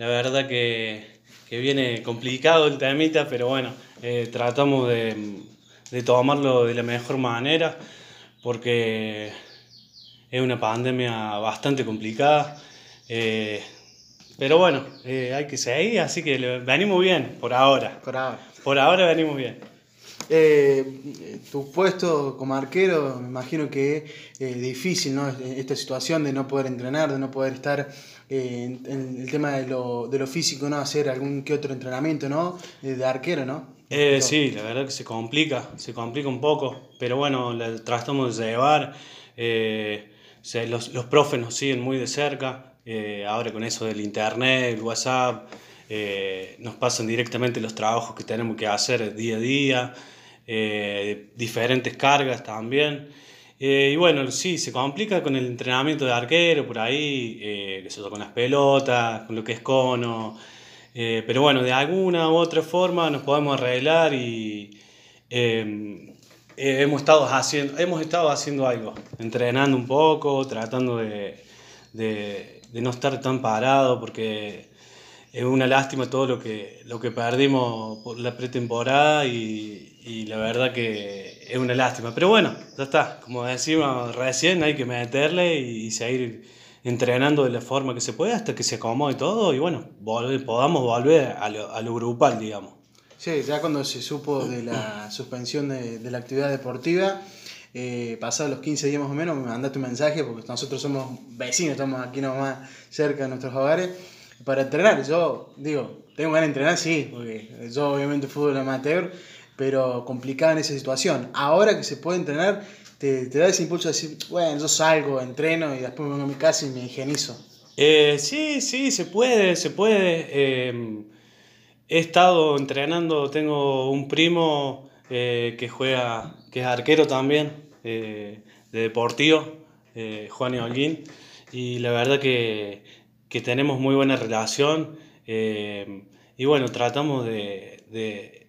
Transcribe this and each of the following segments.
la verdad que, viene complicado el temita, pero bueno, eh, tratamos de, tomarlo de la mejor manera porque es una pandemia bastante complicada. Eh, pero bueno, eh, hay que seguir, así que venimos bien por ahora. Por ahora. Por ahora venimos bien. Eh, tu puesto como arquero, me imagino que es eh, difícil, ¿no? Esta situación de no poder entrenar, de no poder estar eh, en, el tema de lo, de lo, físico, ¿no? Hacer algún que otro entrenamiento, ¿no? De, arquero, ¿no? sí, la verdad que se complica, se complica un poco, pero bueno, tratamos de llevar. los, los profes nos siguen muy de cerca, ahora con eso del internet, el WhatsApp. Nos pasan directamente los trabajos que tenemos que hacer día a día. Eh, diferentes cargas también. Eh, y bueno, sí, se complica con el entrenamiento de arquero por ahí, eh, con las pelotas, con lo que es cono. pero bueno, de alguna u otra forma nos podemos arreglar y hemos, estado haciendo, hemos estado haciendo algo, entrenando un poco, tratando de, de, de no estar tan parado porque es una lástima todo lo que, lo que perdimos por la pretemporada y, y, la verdad que es una lástima. Pero bueno, ya está, como decimos recién, hay que meterle y, seguir entrenando de la forma que se puede hasta que se acomode todo y bueno, podamos volver a lo, a lo, grupal, digamos. Sí, ya cuando se supo de la suspensión de, de la actividad deportiva, eh, pasados los 15 días más o menos, me mandaste un mensaje porque nosotros somos vecinos, estamos aquí nomás cerca de nuestros hogares para entrenar. Yo digo, tengo ganas de entrenar, sí, porque yo obviamente fútbol amateur, pero complicada en esa situación. Ahora que se puede entrenar, te, te da ese impulso de decir, bueno, yo salgo, entreno y después me vengo a mi casa y me higienizo. Eh, sí, sí, se puede, se puede. Eh, he estado entrenando, tengo un primo eh, que juega, que es arquero también, de deportivo, Juan Holguín, y la verdad que que tenemos muy buena relación eh, y bueno, tratamos de, de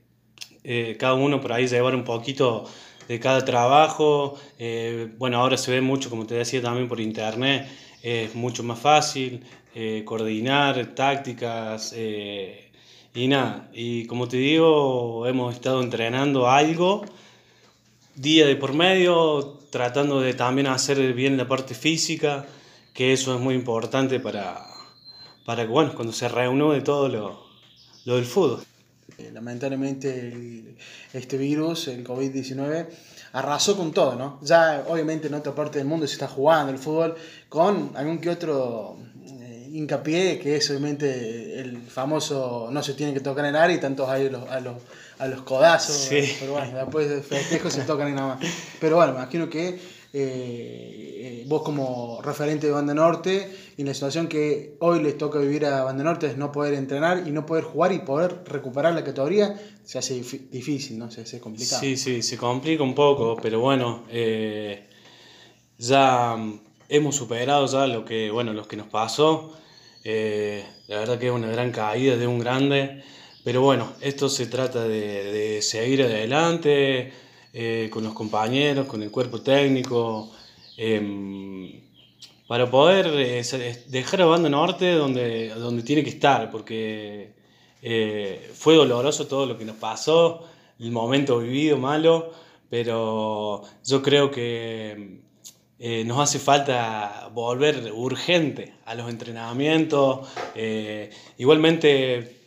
eh, cada uno por ahí llevar un poquito de cada trabajo. Eh, bueno, ahora se ve mucho, como te decía, también por internet, es mucho más fácil coordinar tácticas y nada. Y como te digo, hemos estado entrenando algo día de por medio, tratando de también hacer bien la parte física, que eso es muy importante para, para que, bueno, cuando se reúne de todo lo, lo del fútbol. Eh, lamentablemente este virus, el COVID-19, arrasó con todo, ¿no? Ya obviamente en otra parte del mundo se está jugando el fútbol con algún que otro eh, hincapié, que es obviamente el famoso no se tiene que tocar en el área y tantos hay a los, a los, a los codazos, sí. pero bueno, después de festejos se tocan y nada más. Pero bueno, me imagino que eh, vos como referente de Banda Norte, y la situación que hoy les toca vivir a Banda Norte es no poder entrenar y no poder jugar y poder recuperar la categoría, se hace difícil, ¿no? Se hace complicado. Sí, sí, se complica un poco, pero bueno, eh, ya hemos superado ya lo que, bueno, lo que nos pasó. Eh, la verdad que es una gran caída de un grande, pero bueno, esto se trata de seguir adelante, eh, con los compañeros, con el cuerpo técnico, em, para poder eh, dejar a Banda Norte donde, donde tiene que estar, porque eh, fue doloroso todo lo que nos pasó, el momento vivido malo, pero yo creo que nos hace falta volver urgente a los entrenamientos. igualmente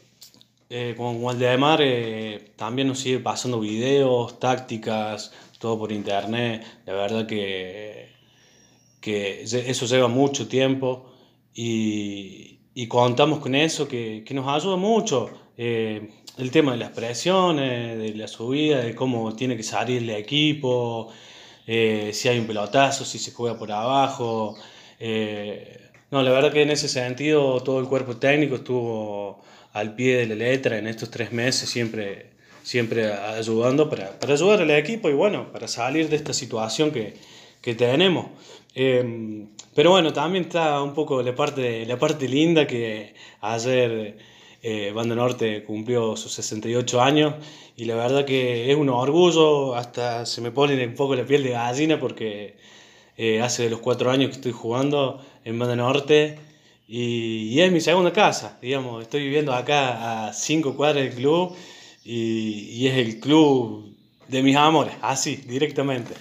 eh, con Waldemar eh, también nos sigue pasando videos, tácticas, todo por internet. La verdad que, que eso lleva mucho tiempo y, y contamos con eso que, que nos ayuda mucho. Eh, el tema de las presiones, de la subida, de cómo tiene que salir el equipo, eh, si hay un pelotazo, si se juega por abajo. no, la verdad que en ese sentido todo el cuerpo técnico estuvo al pie de la letra en estos tres meses, siempre, siempre ayudando para, para ayudar al equipo y bueno, para salir de esta situación que, que tenemos. Em, pero bueno, también está un poco la parte, la parte linda que ayer eh, Banda Norte cumplió sus 68 años y la verdad que es un orgullo, hasta se me pone un poco la piel de gallina porque eh, hace los cuatro años que estoy jugando en Banda Norte y, es mi segunda casa, digamos, estoy viviendo acá a cinco cuadras del club y, y es el club de mis amores, así, directamente.